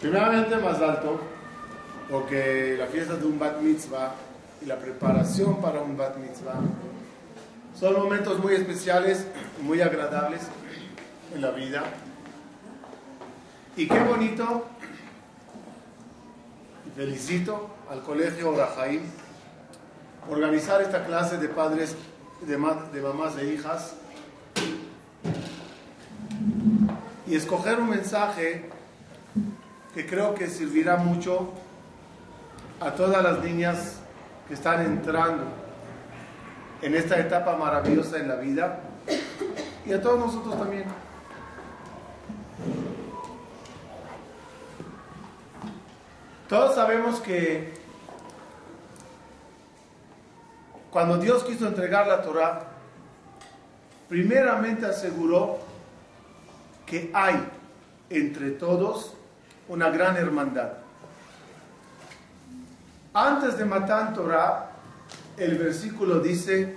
Primeramente, más alto, porque la fiesta de un bat mitzvah y la preparación para un bat mitzvah son momentos muy especiales, muy agradables en la vida. Y qué bonito, felicito al colegio Rajaim organizar esta clase de padres, de, de mamás e hijas y escoger un mensaje que creo que servirá mucho a todas las niñas que están entrando en esta etapa maravillosa en la vida y a todos nosotros también. Todos sabemos que cuando Dios quiso entregar la Torah, primeramente aseguró que hay entre todos una gran hermandad. Antes de matar Torah, el versículo dice,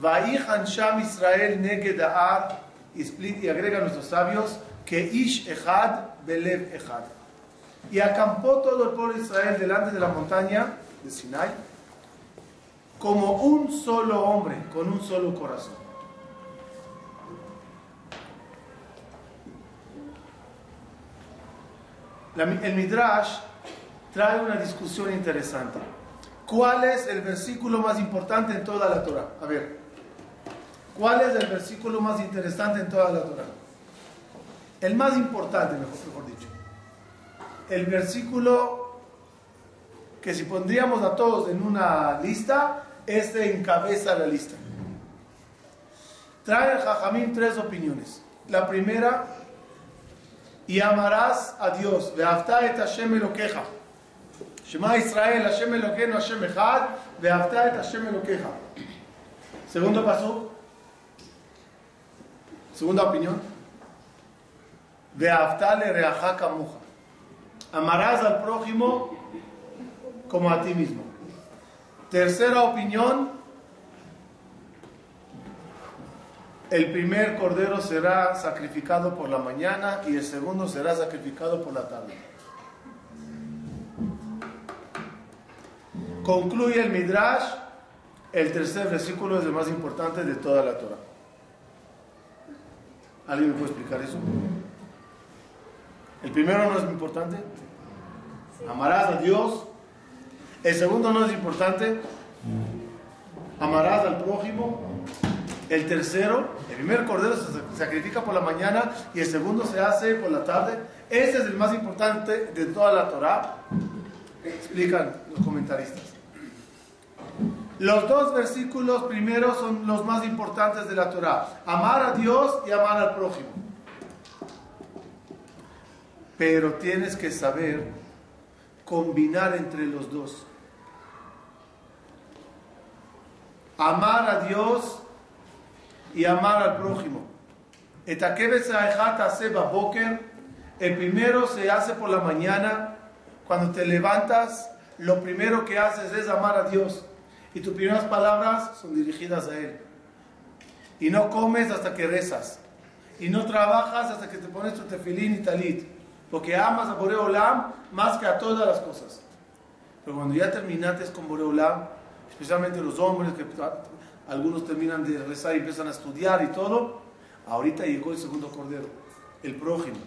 Vaihan Sham Israel Negeda'ar, y agrega nuestros sabios, que Ish Echad Belev Echad. Y acampó todo el pueblo de Israel delante de la montaña de Sinai, como un solo hombre, con un solo corazón. El Midrash trae una discusión interesante. ¿Cuál es el versículo más importante en toda la Torah? A ver, ¿cuál es el versículo más interesante en toda la Torah? El más importante, mejor, dicho. El versículo que si pondríamos a todos en una lista, este encabeza la lista. Trae el Jajamín tres opiniones. La primera y amarás a Dios. Ve'afta et Hashem Elokeja. Shema Israel, Hashem Elokeinu, Hashem Echad. Ve'afta et Hashem Elokeja. Segundo paso. Segunda opinión. Ve'afta le reaja kamuja. Amarás al prójimo como a ti mismo. Tercera opinión. El primer cordero será sacrificado por la mañana y el segundo será sacrificado por la tarde. Concluye el Midrash, el tercer versículo es el más importante de toda la Torah. ¿Alguien me puede explicar eso? El primero no es importante. Amarás a Dios. El segundo no es importante. Amarás al prójimo. El tercero, el primer cordero se sacrifica por la mañana y el segundo se hace por la tarde. Ese es el más importante de toda la Torah. Explican los comentaristas. Los dos versículos primeros son los más importantes de la Torah. Amar a Dios y amar al prójimo. Pero tienes que saber combinar entre los dos. Amar a Dios y amar al prójimo. El primero se hace por la mañana. Cuando te levantas, lo primero que haces es amar a Dios. Y tus primeras palabras son dirigidas a Él. Y no comes hasta que rezas. Y no trabajas hasta que te pones tu tefilín y talit. Porque amas a Boreolam más que a todas las cosas. Pero cuando ya terminaste con Boreolam, especialmente los hombres que algunos terminan de rezar y empiezan a estudiar y todo. Ahorita llegó el segundo cordero, el prójimo.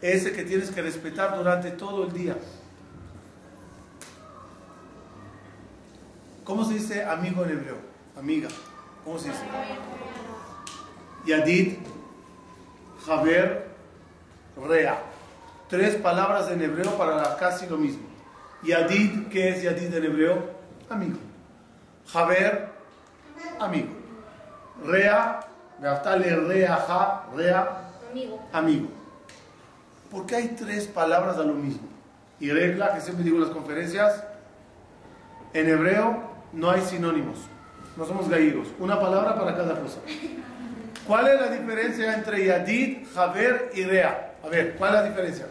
Ese que tienes que respetar durante todo el día. ¿Cómo se dice amigo en hebreo? Amiga. ¿Cómo se dice? Yadid, Javer, Rea. Tres palabras en hebreo para casi lo mismo. Yadid, ¿qué es Yadid en hebreo? Amigo. Javer, amigo. Rea, Gaftale rea, ja, rea, amigo. amigo. Porque hay tres palabras a lo mismo. Y regla que siempre digo en las conferencias, en hebreo no hay sinónimos. No somos gallegos. Una palabra para cada cosa. ¿Cuál es la diferencia entre Yadid, Javer y Rea? A ver, ¿cuál es la diferencia?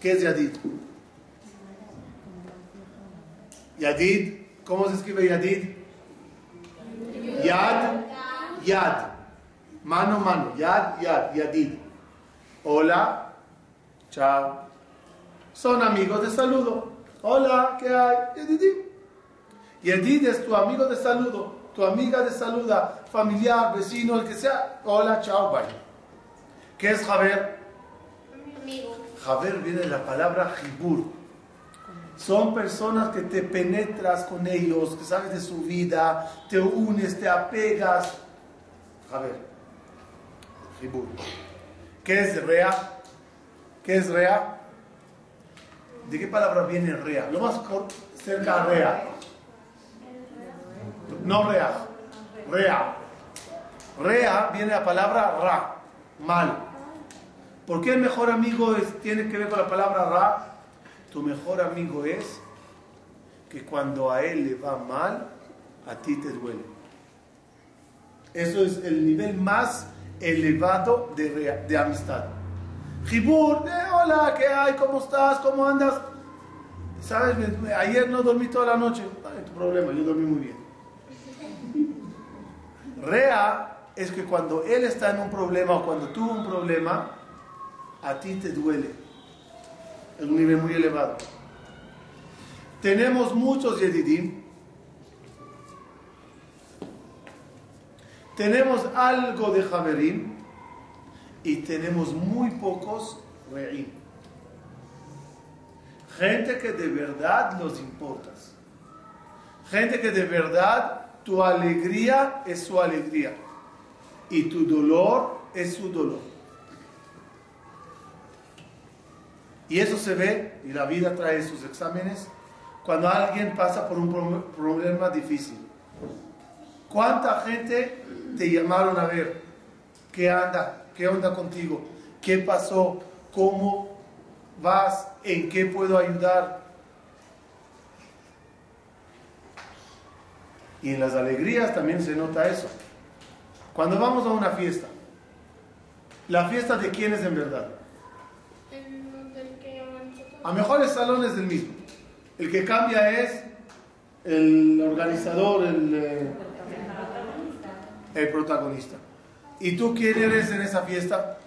¿Qué es Yadid? Yadid ¿Cómo se escribe Yadid? Yad, Yad. Mano, mano. Yad, Yad, Yadid. Hola, chao. Son amigos de saludo. Hola, ¿qué hay? Yedidí. Yedid es tu amigo de saludo, tu amiga de saluda, familiar, vecino, el que sea. Hola, chao, bye. ¿Qué es Javer? Amigo. Javer viene de la palabra jibur. Son personas que te penetras con ellos, que sabes de su vida, te unes, te apegas. Javer. Jibur. ¿Qué es rea? ¿Qué es rea? ¿De qué palabra viene rea? Lo más cerca a rea. No rea. Rea. Rea viene la palabra ra, mal. ¿Por qué el mejor amigo tiene que ver con la palabra ra? Tu mejor amigo es que cuando a él le va mal, a ti te duele. Eso es el nivel más elevado de, de amistad. Jibur, eh, hola, ¿qué hay? ¿Cómo estás? ¿Cómo andas? ¿Sabes? Ayer no dormí toda la noche. Ay, tu problema, yo dormí muy bien. Rea es que cuando él está en un problema o cuando tuvo un problema, a ti te duele. Es un nivel muy elevado. Tenemos muchos Yedidim. Tenemos algo de Javerim y tenemos muy pocos Re'im. Gente que de verdad los importas. Gente que de verdad tu alegría es su alegría y tu dolor es su dolor. Y eso se ve, y la vida trae sus exámenes, cuando alguien pasa por un pro- problema difícil. ¿Cuánta gente te llamaron a ver? ¿Qué anda? ¿Qué onda contigo? ¿Qué pasó? ¿Cómo vas? ¿En qué puedo ayudar? Y en las alegrías también se nota eso. Cuando vamos a una fiesta, ¿la fiesta de quién es en verdad? El del que llaman nosotros. A mejores salones del mismo. El que cambia es el organizador, el, eh, el protagonista. ¿Y tú quién eres en esa fiesta?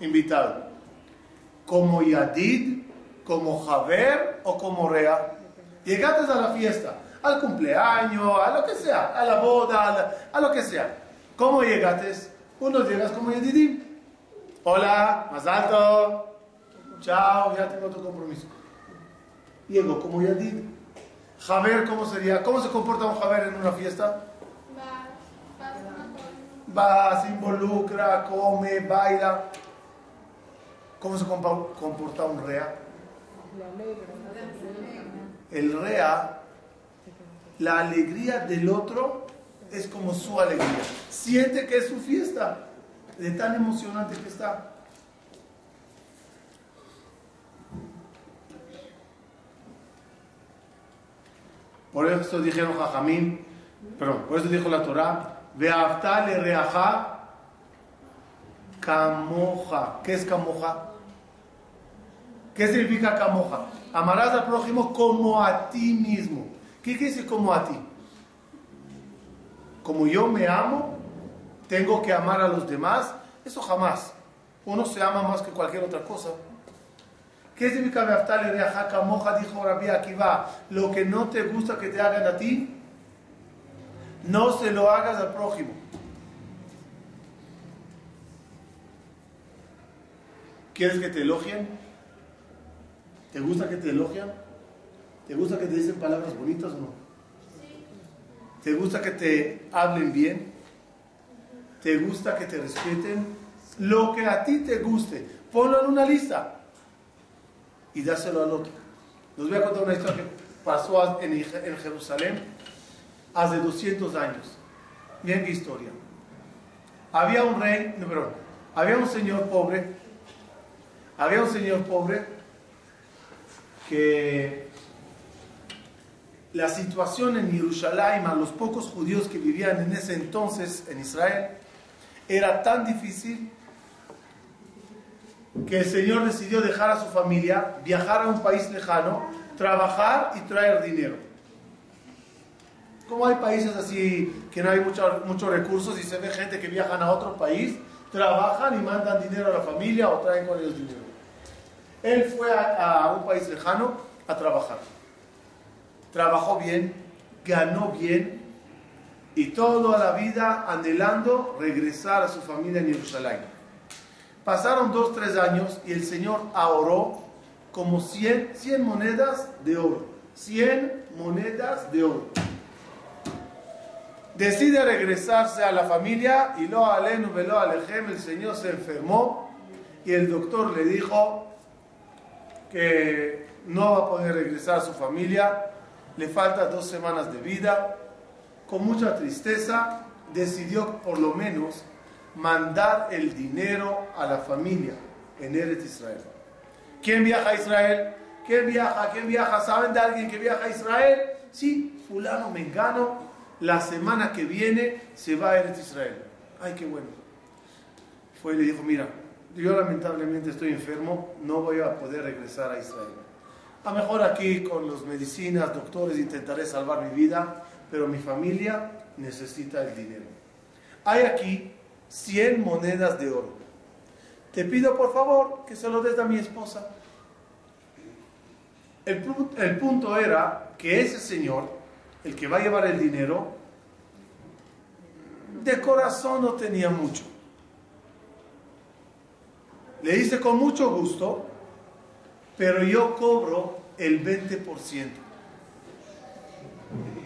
Invitado. ¿Como Yadid, como Javer o como Rea? Llegaste a la fiesta, al cumpleaños, a lo que sea, a la boda, a, a lo que sea. ¿Cómo llegaste? Unos llegas como Yadidim. Hola, más alto. Chao, ya tengo otro compromiso. Llego como Yadid. Javer, ¿cómo sería? ¿Cómo se comporta un Javer en una fiesta? Va, se involucra, come, baila. ¿Cómo se comporta un rea? El rea, la alegría del otro es como su alegría. Siente que es su fiesta, de tan emocionante que está. Por eso dijeron Jajamín, perdón, por eso dijo la Torah, Veaftale reaja camoja. ¿Qué es camoja? ¿Qué significa camoja? Amarás al prójimo como a ti mismo. ¿Qué quiere decir como a ti? Como yo me amo, tengo que amar a los demás. Eso jamás. Uno se ama más que cualquier otra cosa. ¿Qué significa Beaftale reaja camoja? Dijo Rabbi Akiva. Lo que no te gusta que te hagan a ti, no se lo hagas al prójimo. ¿Quieres que te elogien? ¿Te gusta que te elogian? ¿Te gusta que te dicen palabras bonitas o no? ¿Te gusta que te hablen bien? ¿Te gusta que te respeten? Lo que a ti te guste, ponlo en una lista y dáselo al otro. Les voy a contar una historia que pasó en en Jerusalén hace 200 años. Miren qué historia. Había un rey, no, perdón, había un señor pobre, había un señor pobre que la situación en Jerusalén, a los pocos judíos que vivían en ese entonces en Israel, era tan difícil que el Señor decidió dejar a su familia, viajar a un país lejano, trabajar y traer dinero. Como hay países así que no hay mucho- muchos recursos y se ve gente que viajan a otro país trabajan y mandan dinero a la familia o traen con ellos dinero. Él fue a, a un país lejano a trabajar. Trabajó bien, ganó bien y toda la vida anhelando regresar a su familia en Jerusalén. Pasaron dos, tres años y el Señor ahorró como 100, 100 monedas de oro. 100 monedas de oro. Decide regresarse a la familia y lo alenu velo alejem, el Señor se enfermó y el doctor le dijo que no va a poder regresar a su familia, le falta dos semanas de vida. Con mucha tristeza decidió por lo menos mandar el dinero a la familia en Eretz Israel. ¿Quién viaja a Israel? ¿Quién viaja? ¿Quién viaja? ¿Saben de alguien que viaja a Israel? Sí, fulano mengano, la semana que viene se va a Eretz Israel. Ay, qué bueno. Fue y le dijo, mira, yo lamentablemente estoy enfermo, no voy a poder regresar a Israel. A lo mejor aquí con las medicinas, doctores, intentaré salvar mi vida, pero mi familia necesita el dinero. Hay aquí 100 monedas de oro. Te pido por favor que se lo des a mi esposa. El, el punto era que ese señor, el que va a llevar el dinero, de corazón no tenía mucho. Le dice con mucho gusto, pero yo cobro el 20%.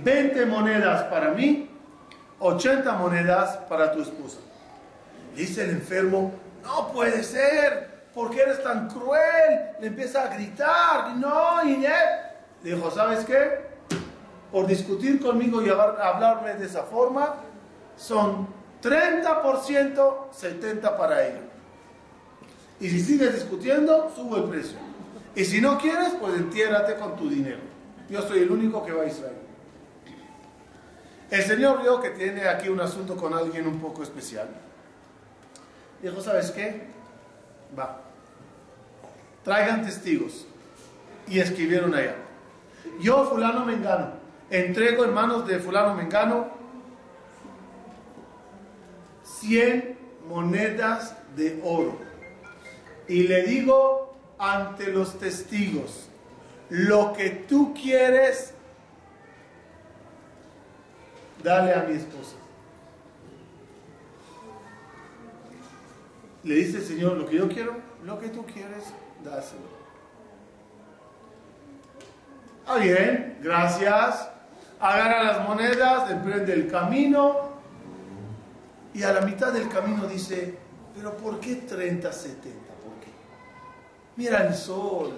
20 monedas para mí, 80 monedas para tu esposa. Dice el enfermo, no puede ser, ¿por qué eres tan cruel? Le empieza a gritar, no, Inés. Le dijo, ¿sabes qué? Por discutir conmigo y hablarme de esa forma, son 30%, 70% para ella. Y si sigues discutiendo, subo el precio. Y si no quieres, pues entiérrate con tu dinero. Yo soy el único que va a Israel. El Señor vio que tiene aquí un asunto con alguien un poco especial. Dijo, ¿sabes qué? Va. Traigan testigos. Y escribieron allá. Yo, fulano mengano, entrego en manos de fulano mengano 100 monedas de oro. Y le digo ante los testigos, lo que tú quieres, dale a mi esposa. Le dice el Señor, lo que yo quiero, lo que tú quieres, dáselo. Ah, bien, gracias. Agarra las monedas, emprende el camino y a la mitad del camino dice, pero ¿por qué 30, 70? ¿Por qué? Mira el sol,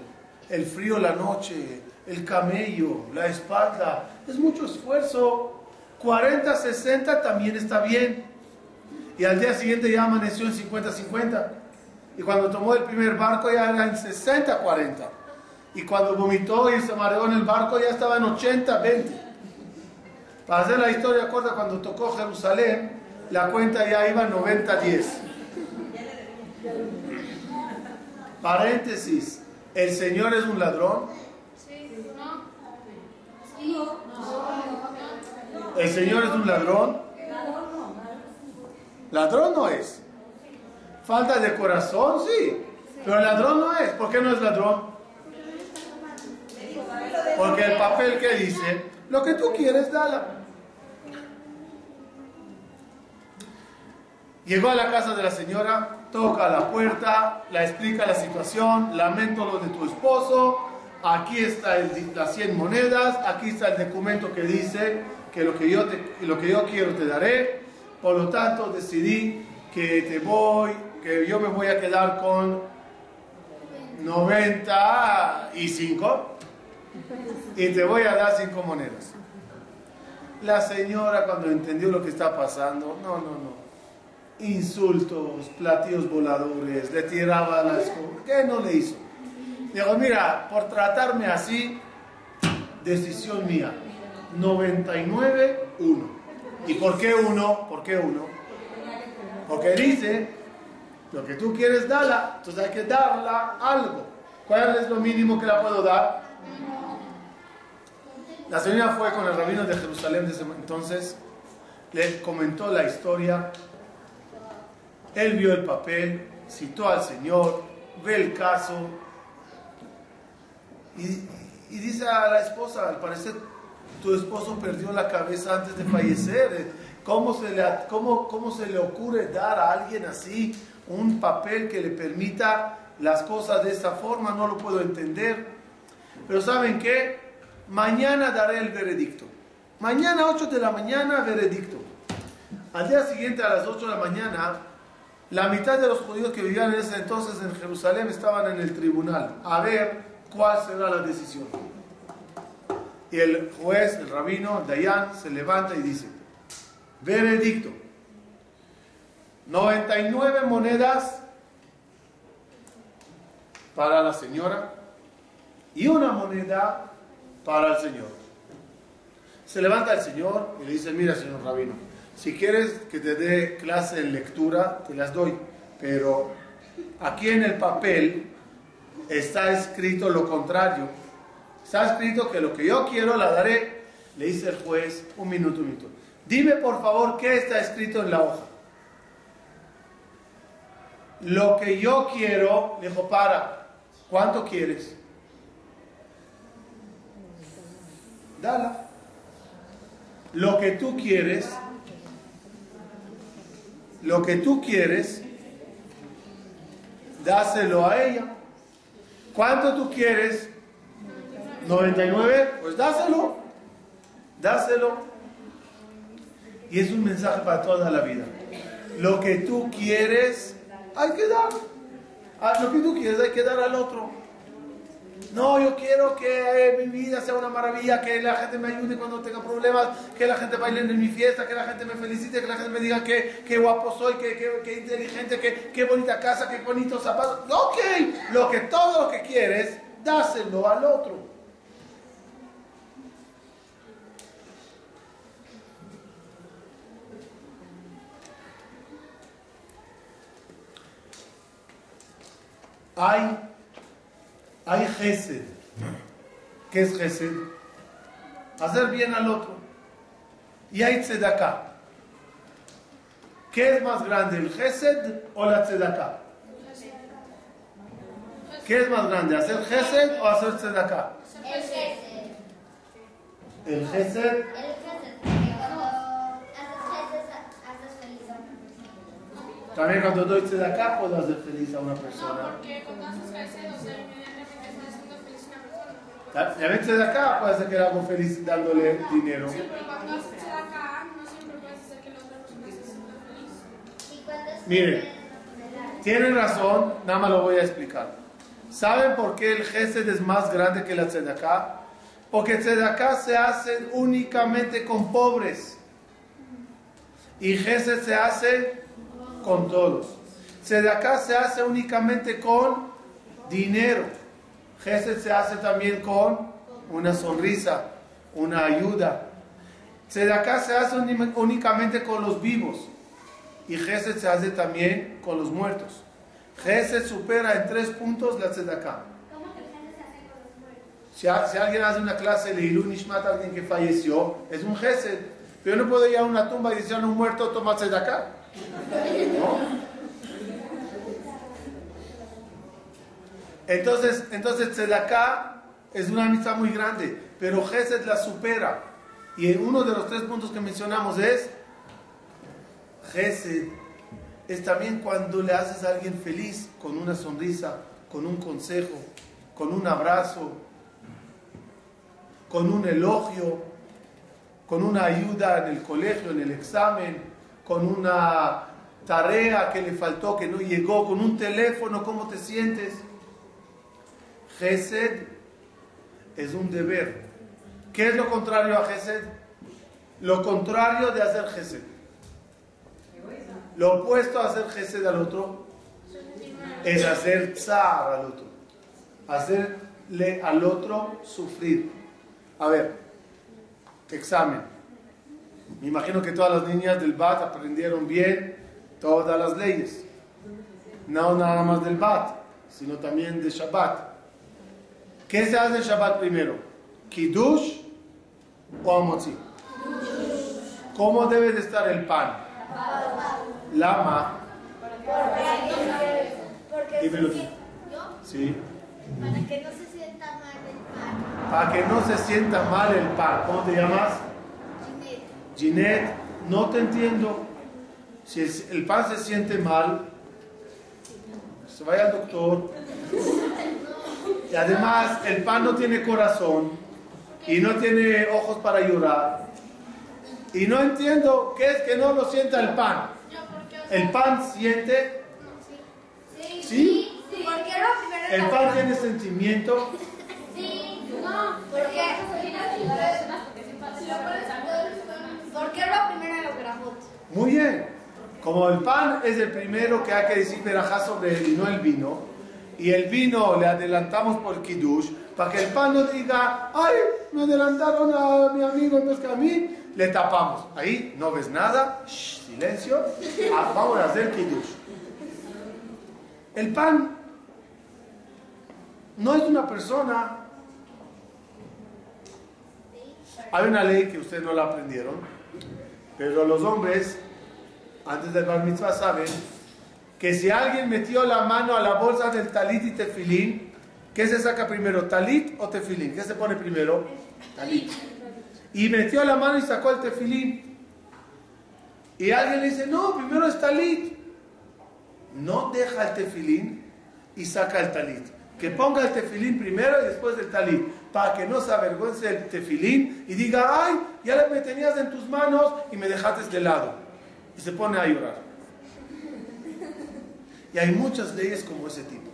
el frío la noche, el camello, la espalda, es mucho esfuerzo. 40, 60 también está bien. Y al día siguiente ya amaneció en 50-50. Y cuando tomó el primer barco ya era en 60-40. Y cuando vomitó y se mareó en el barco ya estaba en 80-20. Para hacer la historia corta, cuando tocó Jerusalén, la cuenta ya iba 90-10. Paréntesis, ¿el Señor es un ladrón? ¿El Señor es un ladrón? Ladrón no es. Falta de corazón, sí. Pero ladrón no es. ¿Por qué no es ladrón? Porque el papel que dice, lo que tú quieres, dala. Llegó a la casa de la señora, toca la puerta, la explica la situación, lamento lo de tu esposo, aquí está las 100 monedas, aquí está el documento que dice que lo que yo, te, lo que yo quiero te daré, por lo tanto decidí que te voy, que yo me voy a quedar con 95 y te voy a dar 5 monedas. La señora cuando entendió lo que está pasando, no, no, no insultos, platillos voladores, le tiraba la escoba. ¿Qué no le hizo? Dijo, mira, por tratarme así, decisión mía. 99, 1. ¿Y por qué uno? ¿Por qué uno? Porque dice, lo que tú quieres darla, entonces hay que darla algo. ¿Cuál es lo mínimo que la puedo dar? La señora fue con el rabino de Jerusalén desde entonces, le comentó la historia Él vio el papel, citó al Señor, ve el caso y, dice a la esposa, al parecer tu esposo perdió la cabeza antes de fallecer. ¿Cómo se, le, cómo, ¿Cómo se le ocurre dar a alguien así un papel que le permita las cosas de esta forma? No lo puedo entender. Pero ¿saben qué? Mañana daré el veredicto. Mañana 8 de la mañana, veredicto. Al día siguiente, a las 8 de la mañana, la mitad de los judíos que vivían en ese entonces en Jerusalén estaban en el tribunal a ver cuál será la decisión. Y el juez, el rabino, Dayan, se levanta y dice, veredicto, 99 monedas para la señora y una moneda para el señor. Se levanta el señor y le dice, mira señor rabino, si quieres que te dé clase en lectura, te las doy, pero aquí en el papel está escrito lo contrario. Está escrito que lo que yo quiero la daré. Le dice el juez, un minuto, minuto. Dime por favor qué está escrito en la hoja. Lo que yo quiero, dijo, para, ¿cuánto quieres? Dala. Lo que tú quieres, lo que tú quieres, dáselo a ella. ¿Cuánto tú quieres? 99, pues dáselo. Dáselo. Y es un mensaje para toda la vida. Lo que tú quieres, hay que dar. Ah, lo que tú quieres, hay que dar al otro. No, yo quiero que eh, mi vida sea una maravilla, que la gente me ayude cuando tenga problemas, que la gente baile en mi fiesta, que la gente me felicite, que la gente me diga que, guapo soy, que, inteligente, que, bonita casa, qué bonitos zapatos. Ok, lo que todo lo que quieres, dáselo al otro. Hay hay gesed. ¿Qué es gesed? Hacer bien al otro. Y hay tzedaká. ¿Qué es más grande, el gesed o la tzedaká? ¿Qué es más grande, hacer gesed o hacer tzedaká? El gesed. El gesed. También cuando doy tzedaká puedo hacer feliz a una persona. No, porque cuando haces gesed, o sea, veces de acá puede ser que le hago feliz dándole dinero. Sí, pero cuando haces de acá, no siempre puedes hacer que la otra persona se sienta feliz. Miren, tienen razón, nada más lo voy a explicar. ¿Saben por qué el Gesed es más grande que la Tzedaká? Porque Tzedaká se hace únicamente con pobres. Y Gesed se hace con todos. Tzedaká se hace únicamente con dinero. Gesed se hace también con una sonrisa, una ayuda. acá se hace únicamente con los vivos. Y Gesed se hace también con los muertos. Gesed supera en tres puntos la Tzedakah. ¿Cómo que se hace con los muertos? Si, alguien hace una clase de Ilun Nishmat alguien que falleció, es un Gesed. Pero yo no puedo ir a una tumba y decir a un muerto, toma Tzedakah. Entonces, entonces Tzedakah es una amistad muy grande, pero Gesed la supera. Y uno de los tres puntos que mencionamos es Gesed es también cuando le haces a alguien feliz con una sonrisa, con un consejo, con un abrazo, con un elogio, con una ayuda en el colegio, en el examen, con una tarea que le faltó, que no llegó, con un teléfono, ¿cómo te sientes? Gesed es un deber. ¿Qué es lo contrario a Gesed? Lo contrario de hacer Gesed. Lo opuesto a hacer Gesed al otro es hacer Tzar al otro. Hacerle al otro sufrir. A ver, examen. Me imagino que todas las niñas del BAT aprendieron bien todas las leyes. No nada más del BAT, sino también de Shabbat. ¿Qué se hace en Shabbat primero? ¿Kiddush o Amotzi? ¿Cómo debe de estar el pan? Lama. Porque, porque Sí. Para que no se sienta mal el pan. Para que no se sienta mal el pan. ¿Cómo te llamas? Ginette. No te entiendo. Si el pan se siente mal, se vaya al doctor. Y además, el pan no tiene corazón y no tiene ojos para llorar. Y no entiendo qué es que no lo sienta el pan. ¿El pan siente? ¿Sí? ¿El pan tiene sentimiento? Sí, no. ¿Por qué lo primero de los? Muy bien. Como el pan es el primero que hay que decir verajá sobre él y no el vino, y el vino le adelantamos por Kiddush, para que el pan no diga, ay, me adelantaron a mi amigo vez que a mí, le tapamos. Ahí no ves nada, silencio, ah, vamos a hacer Kiddush. El pan no es una persona. Hay una ley que ustedes no la aprendieron, pero los hombres, antes del bar mitzvah, saben que si alguien metió la mano a la bolsa del talit y tefilín, ¿qué se saca primero, talit o tefilín? ¿Qué se pone primero? Talit. Y metió la mano y sacó el tefilín. Y alguien le dice, no, primero es talit. No deja el tefilín y saca el talit que ponga el tefilín primero y después el talit, para que no se avergüence el tefilín y diga, ay, ya me tenías en tus manos y me dejaste de lado. Y se pone a llorar. Y hay muchas leyes como ese tipo.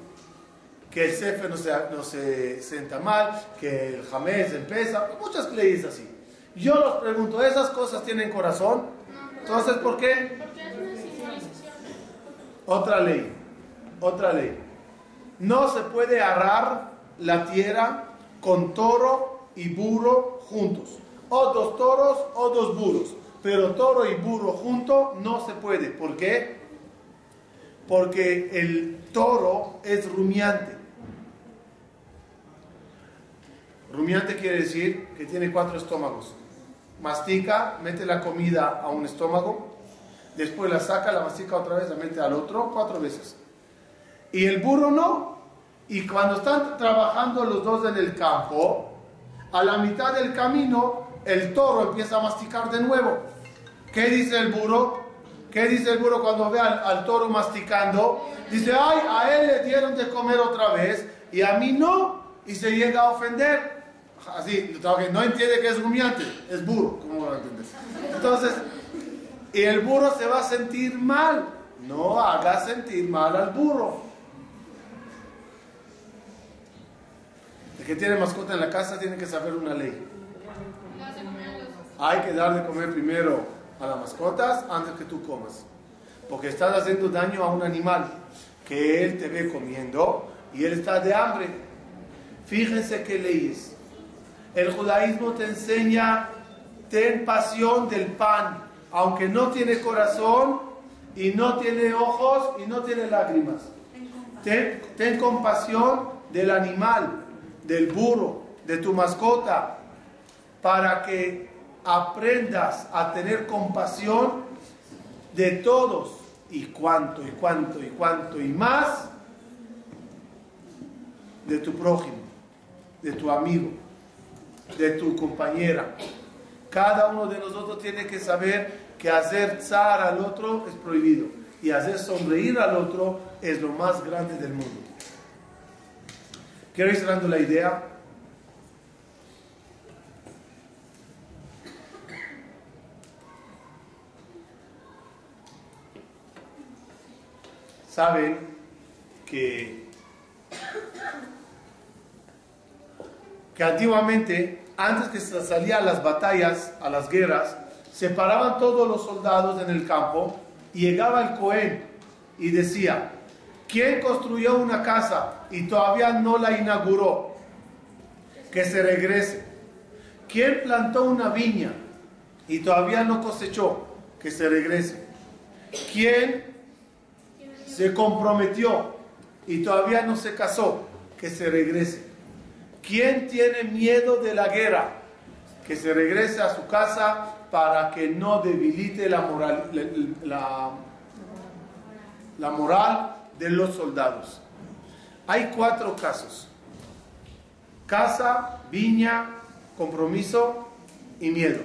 Que el cefe no se, no se sienta mal, que el jamés empieza, muchas leyes así. Yo los pregunto, ¿esas cosas tienen corazón? Entonces, ¿por qué? Porque es una Otra ley, otra ley. No se puede arar la tierra con toro y burro juntos. O dos toros o dos burros. Pero toro y burro juntos no se puede. ¿Por qué? Porque el toro es rumiante. Rumiante quiere decir que tiene cuatro estómagos. Mastica, mete la comida a un estómago, después la saca, la mastica otra vez, la mete al otro, cuatro veces. Y el burro no. Y cuando están trabajando los dos en el campo, a la mitad del camino, el toro empieza a masticar de nuevo. ¿Qué dice el burro? ¿Qué dice el burro cuando ve al, toro masticando? Dice, ay, a él le dieron de comer otra vez y a mí no. Y se llega a ofender. Así, no entiende que es rumiante, es burro. ¿Cómo lo entiendes? Entonces, y el burro se va a sentir mal. No haga sentir mal al burro. El que tiene mascota en la casa tiene que saber una ley. Hay que dar de comer primero a las mascotas antes que tú comas. Porque estás haciendo daño a un animal que él te ve comiendo y él está de hambre. Fíjense qué leyes. El judaísmo te enseña, ten pasión del pan, aunque no tiene corazón y no tiene ojos y no tiene lágrimas. Ten, ten compasión del animal del burro, de tu mascota, para que aprendas a tener compasión de todos y cuánto y cuánto y cuánto y más de tu prójimo, de tu amigo, de tu compañera. Cada uno de nosotros tiene que saber que hacer zar al otro es prohibido y hacer sonreír al otro es lo más grande del mundo. Quiero ir cerrando la idea. Saben que, que antiguamente, antes que se salía a las batallas, a las guerras, se paraban todos los soldados en el campo y llegaba el Cohen y decía, ¿quién construyó una casa y todavía no la inauguró, que se regrese. ¿Quién plantó una viña y todavía no cosechó, que se regrese. ¿Quién se comprometió y todavía no se casó, que se regrese. ¿Quién tiene miedo de la guerra? Que se regrese a su casa para que no debilite la moral, la, la moral de los soldados. Hay cuatro casos. Casa, viña, compromiso y miedo.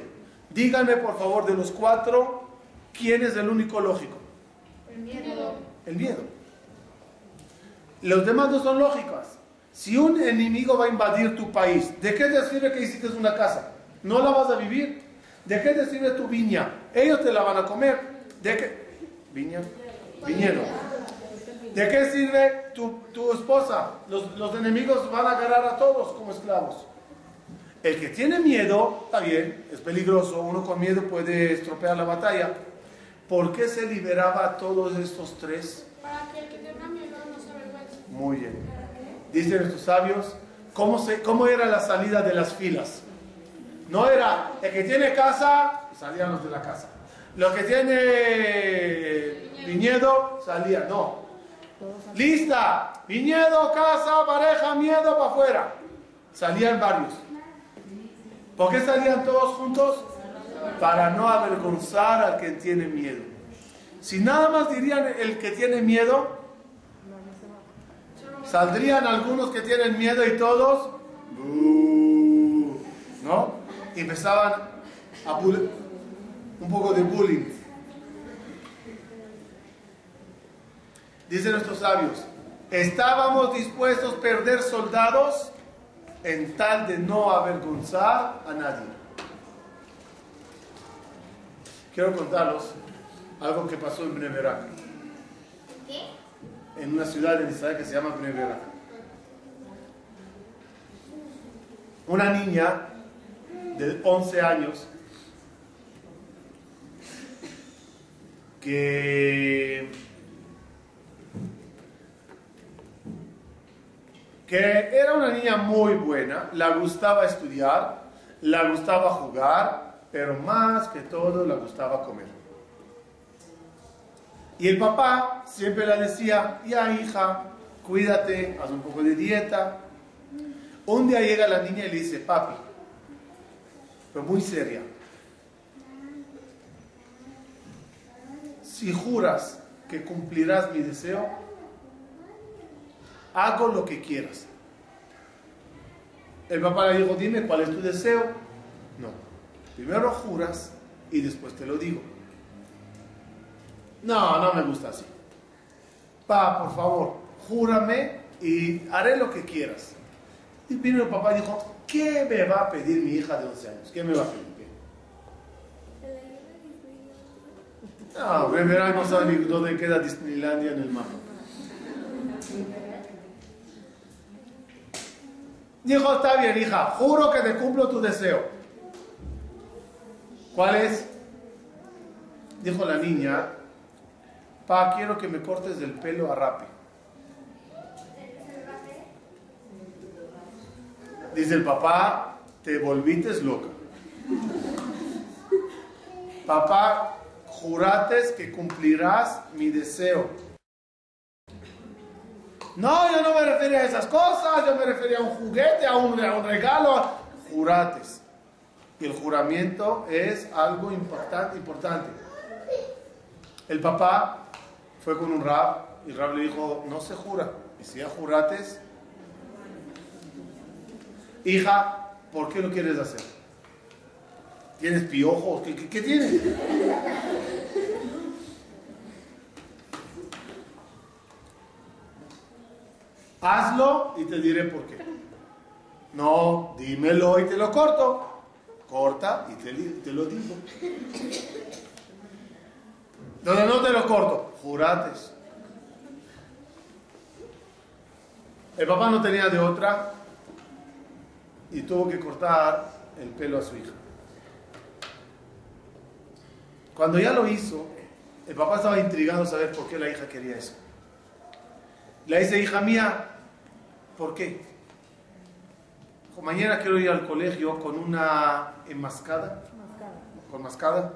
Díganme por favor de los cuatro, ¿quién es el único lógico? El miedo. El miedo. Los demás no son lógicas. Si un enemigo va a invadir tu país, ¿de qué te sirve que hiciste una casa? ¿No la vas a vivir? ¿De qué te sirve tu viña? Ellos te la van a comer. ¿De qué? ¿Viña? Viñedo. ¿De qué sirve tu, tu esposa? Los, los enemigos van a agarrar a todos como esclavos. El que tiene miedo, está bien, es peligroso, uno con miedo puede estropear la batalla. ¿Por qué se liberaba a todos estos tres? Para que el que tenga miedo no se avergüence. Muy bien. Dicen estos sabios, ¿cómo, se, ¿cómo era la salida de las filas? No era el que tiene casa, salían los de la casa. Los que tiene viñedo, salían. No. Lista. Viñedo, casa, pareja, miedo para afuera. Salían varios. ¿Por qué salían todos juntos? Para no avergonzar al que tiene miedo. Si nada más dirían el que tiene miedo, saldrían algunos que tienen miedo y todos, ¿no? Y empezaban a un poco de bullying. Dicen nuestros sabios, estábamos dispuestos a perder soldados en tal de no avergonzar a nadie. Quiero contarlos algo que pasó en Bneverak, en una ciudad en Israel que se llama Bneverak. Una niña de 11 años que que era una niña muy buena, le gustaba estudiar, le gustaba jugar, pero más que todo le gustaba comer. Y el papá siempre le decía, ya hija, cuídate, haz un poco de dieta. Un día llega la niña y le dice, papi, pero muy seria, si juras que cumplirás mi deseo, hago lo que quieras. El papá le dijo, dime cuál es tu deseo. No, primero juras y después te lo digo. No, no me gusta así. Pa, por favor, júrame y haré lo que quieras. Y vino el papá y dijo, ¿qué me va a pedir mi hija de 11 años? ¿Qué me va a pedir? No, verá, no sabe dónde queda Disneylandia en el mapa. Dijo, está bien, hija, juro que te cumplo tu deseo. ¿Cuál es? Dijo la niña, pa, quiero que me cortes del pelo a rape. Dice el papá, te volvites loca. Papá, jurates que cumplirás mi deseo. No, yo no me refería a esas cosas, yo me refería a un juguete, a un, a regalo. Jurates. Y el juramento es algo importante, importante. El papá fue con un rab y el rab le dijo, no se jura. Y si ya jurates, hija, ¿por qué lo quieres hacer? ¿Tienes piojos? ¿Qué, qué, qué tienes? Hazlo y te diré por qué. No, dímelo y te lo corto. Corta y te, lo digo. Donde no te lo corto, jurates. El papá no tenía de otra y tuvo que cortar el pelo a su hija. Cuando ya lo hizo, el papá estaba intrigado saber por qué la hija quería eso. Le dice, hija mía, ¿por qué? Mañana quiero ir al colegio con una enmascada. ¿Con mascada?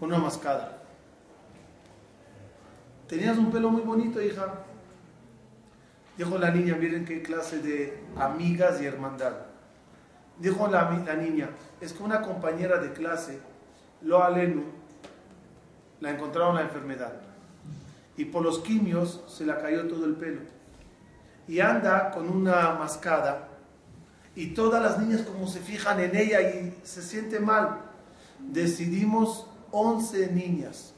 Con una mascada. Tenías un pelo muy bonito, hija. Dijo la niña, miren qué clase de amigas y hermandad. Dijo la, la niña, es que una compañera de clase, Loa Lenu, la encontraron la enfermedad. y por los quimios se le cayó todo el pelo. Y anda con una mascada y todas las niñas como se fijan en ella y se siente mal. Decidimos 11 niñas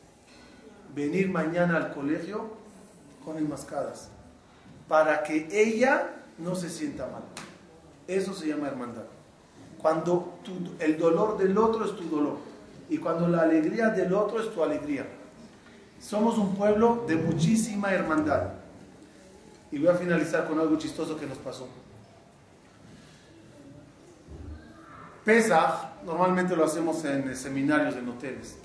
venir mañana al colegio con enmascadas para que ella no se sienta mal. Eso se llama hermandad. Cuando el dolor del otro es tu dolor y cuando la alegría del otro es tu alegría. Somos un pueblo de muchísima hermandad. Y voy a finalizar con algo chistoso que nos pasó. Pesach normalmente lo hacemos en seminarios, en hoteles.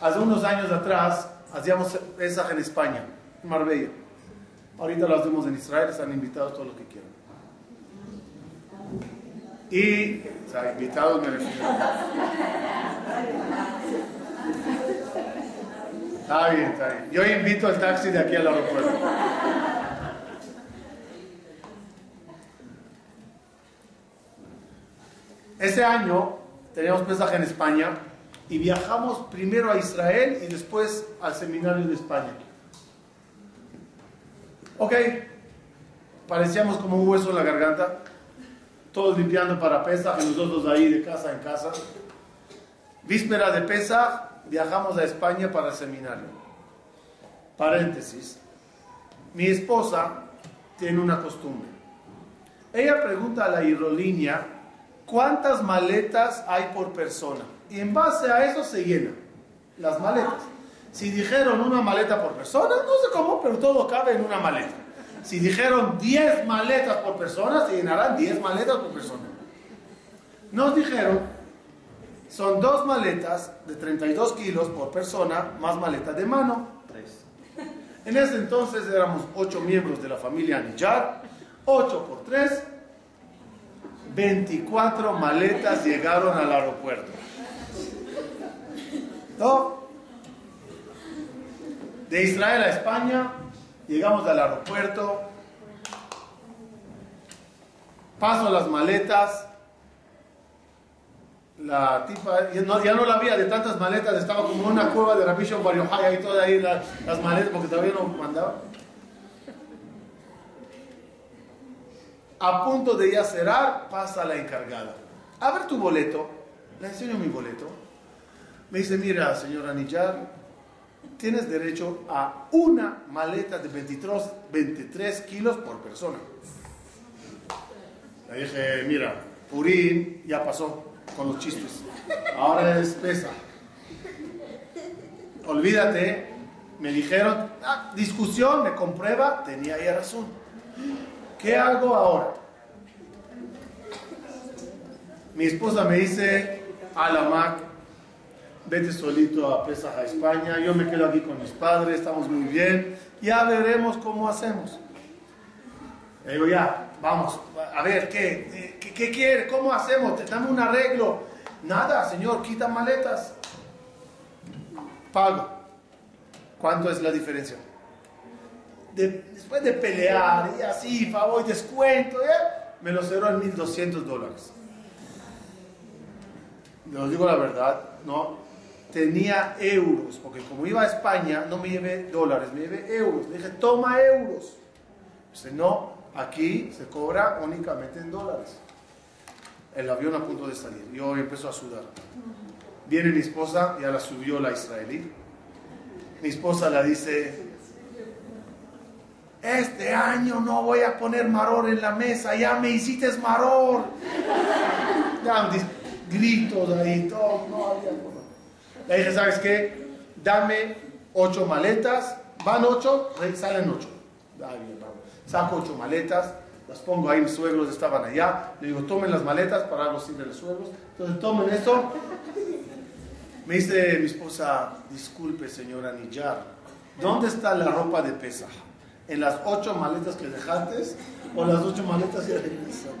Hace unos años atrás hacíamos Pesach en España, en Marbella. Ahorita lo hacemos en Israel, están invitados todos los que quieran. Y, o sea, invitados me refiero. Está bien, está bien. Yo invito al taxi de aquí al aeropuerto. Ese año teníamos pesaje en España y viajamos primero a Israel y después al seminario de España. Ok, parecíamos como un hueso en la garganta, todos limpiando para Pesach nosotros ahí de casa en casa. Víspera de Pesach, viajamos a España para el seminario. Paréntesis. Mi esposa tiene una costumbre. Ella pregunta a la aerolínea cuántas maletas hay por persona. Y en base a eso se llenan las maletas. Si dijeron una maleta por persona, no sé cómo, pero todo cabe en una maleta. Si dijeron 10 maletas por persona, se llenarán 10 maletas por persona. Nos dijeron son dos maletas de 32 kilos por persona, más maleta de mano. Tres. En ese entonces éramos ocho miembros de la familia Anillar. 8 por 3, 24 maletas llegaron al aeropuerto. ¿No? De Israel a España, llegamos al aeropuerto, paso las maletas, la tipa, ya no, la había de tantas maletas, estaba como una cueva de Rabishon Bariohaya y todas ahí las maletas porque todavía no mandaba. A punto de ya cerrar, pasa la encargada. A ver tu boleto. Le enseño mi boleto. Me dice, mira, señora Nillar, tienes derecho a una maleta de 23, 23 kilos por persona. Le dije, mira, Purín ya pasó con los chistes. Ahora es pesa. Olvídate, me dijeron, ah, discusión, me comprueba, tenía ella razón. ¿Qué hago ahora? Mi esposa me dice, a la Mac, vete solito a Pesaj a España, yo me quedo aquí con mis padres, estamos muy bien, ya veremos cómo hacemos. Le digo, ya, vamos, a ver, ¿qué, qué, qué quiere? ¿Cómo hacemos? Dame un arreglo. Nada, señor, quita maletas. Pago. ¿Cuánto es la diferencia? Después de pelear y así, favor y descuento, me lo cerró en 1200 dólares. Les digo la verdad, no, tenía euros, porque como iba a España, no me llevé dólares, me llevé euros. Le dije, toma euros. Dice, no, aquí se cobra únicamente en dólares. El avión a punto de salir. Yo empezó a sudar. Viene mi esposa, ya la subió la israelí. Mi esposa la dice, este año no voy a poner maror en la mesa, ya me hiciste maror. Gritos ahí, todo. No, Le dije, ¿sabes qué? Dame ocho maletas, van ocho, salen ocho. Saco ocho maletas, las pongo ahí, mis suegros estaban allá. Le digo, tomen las maletas para algo de los suegros. Entonces tomen esto. Me dice mi esposa, disculpe señora Nillar, ¿dónde está la ropa de pesa? ¿En las ocho maletas que dejaste o las ocho maletas que regresan?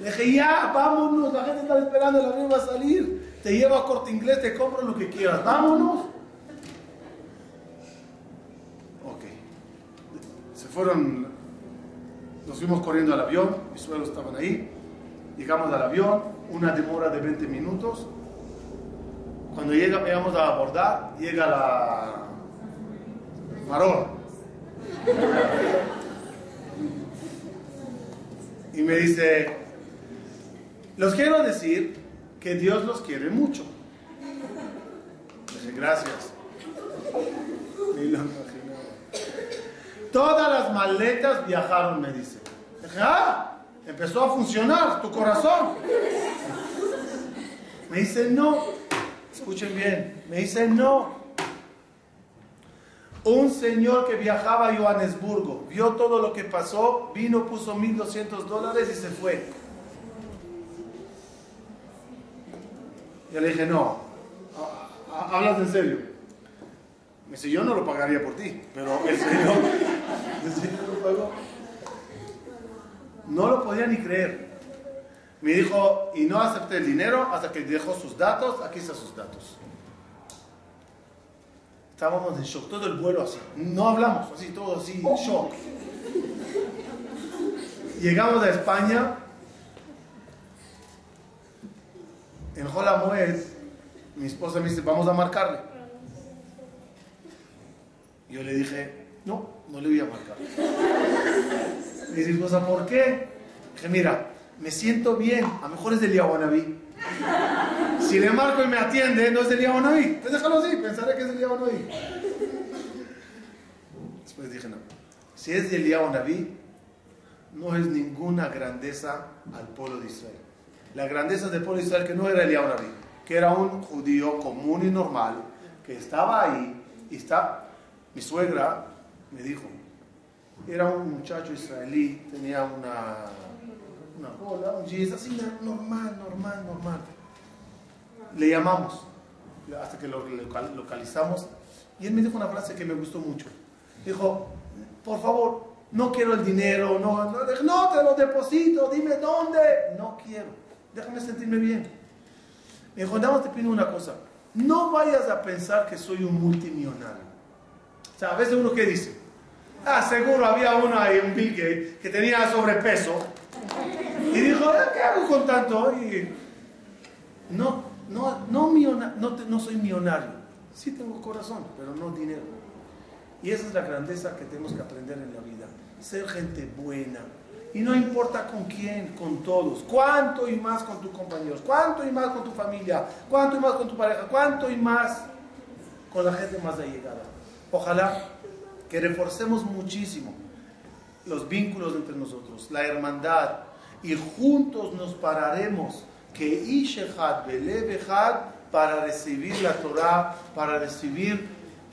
Le dije, ya, vámonos, la gente está esperando, el avión va a salir. Te llevo a corte inglés, te compro lo que quieras, vámonos. Ok. Se fueron, nos fuimos corriendo al avión, mis suegros estaban ahí. Llegamos al avión, una demora de 20 minutos. Cuando llega, llegamos a abordar, llega la, Marón. Y me dice, los quiero decir que Dios los quiere mucho. Dije, gracias. Todas las maletas viajaron, me dice. Dije, ah, empezó a funcionar tu corazón. Me dice, no. Escuchen bien. Me dice, no. Un señor que viajaba a Johannesburgo, vio todo lo que pasó, vino, puso 1.200 dólares y se fue. Yo le dije, no, hablas en serio. Me dice, yo no lo pagaría por ti, pero el señor, lo pagó. No lo podía ni creer. Me dijo, y no acepté el dinero hasta que dejó sus datos, aquí están sus datos. Estábamos en shock, todo el vuelo así. No hablamos, así, todo así, shock. Llegamos a España. En Jolamued, mi esposa me dice, vamos a marcarle. Yo le dije, no, no le voy a marcar. Me dice esposa, ¿por qué? Dije, mira, me siento bien, a lo mejor es del Yahuanabí. Si le marco y me atiende, no es del Yahuanabí. Pues déjalo así, pensaré que del Yahuanabí. Después dije, no. Si es del Yahuanabí, no es ninguna grandeza al pueblo de Israel. La grandeza del pueblo de Israel que no era el Yahuanabí, que era un judío común y normal, que estaba ahí y está. Mi suegra me dijo, era un muchacho israelí, tenía una una bola, un jeans, así normal, normal, normal. Le llamamos, hasta que lo localizamos, y él me dijo una frase que me gustó mucho. Dijo, por favor, no quiero el dinero, no, no, no te lo deposito, dime dónde. No quiero, déjame sentirme bien. Me dijo, nada te pido una cosa, no vayas a pensar que soy un multimillonario. O sea, a veces uno que dice, ah, seguro había uno ahí, un Bill Gates, que tenía sobrepeso dijo, ¿qué hago con tanto? Y no, no, no, no, no soy millonario. Sí tengo corazón, pero no dinero. Y esa es la grandeza que tenemos que aprender en la vida. Ser gente buena. Y no importa con quién, con todos. Cuánto y más con tus compañeros. Cuánto y más con tu familia. Cuánto y más con tu pareja. Cuánto y más con la gente más allegada. Ojalá que reforcemos muchísimo los vínculos entre nosotros, la hermandad, y juntos nos pararemos que Ishehad Belebehad para recibir la Torah, para recibir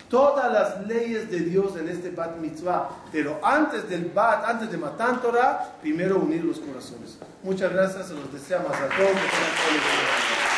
todas las leyes de Dios en este Bat Mitzvah. Pero antes del Bat, antes de matar Torah, primero unir los corazones. Muchas gracias, se los deseamos a todos.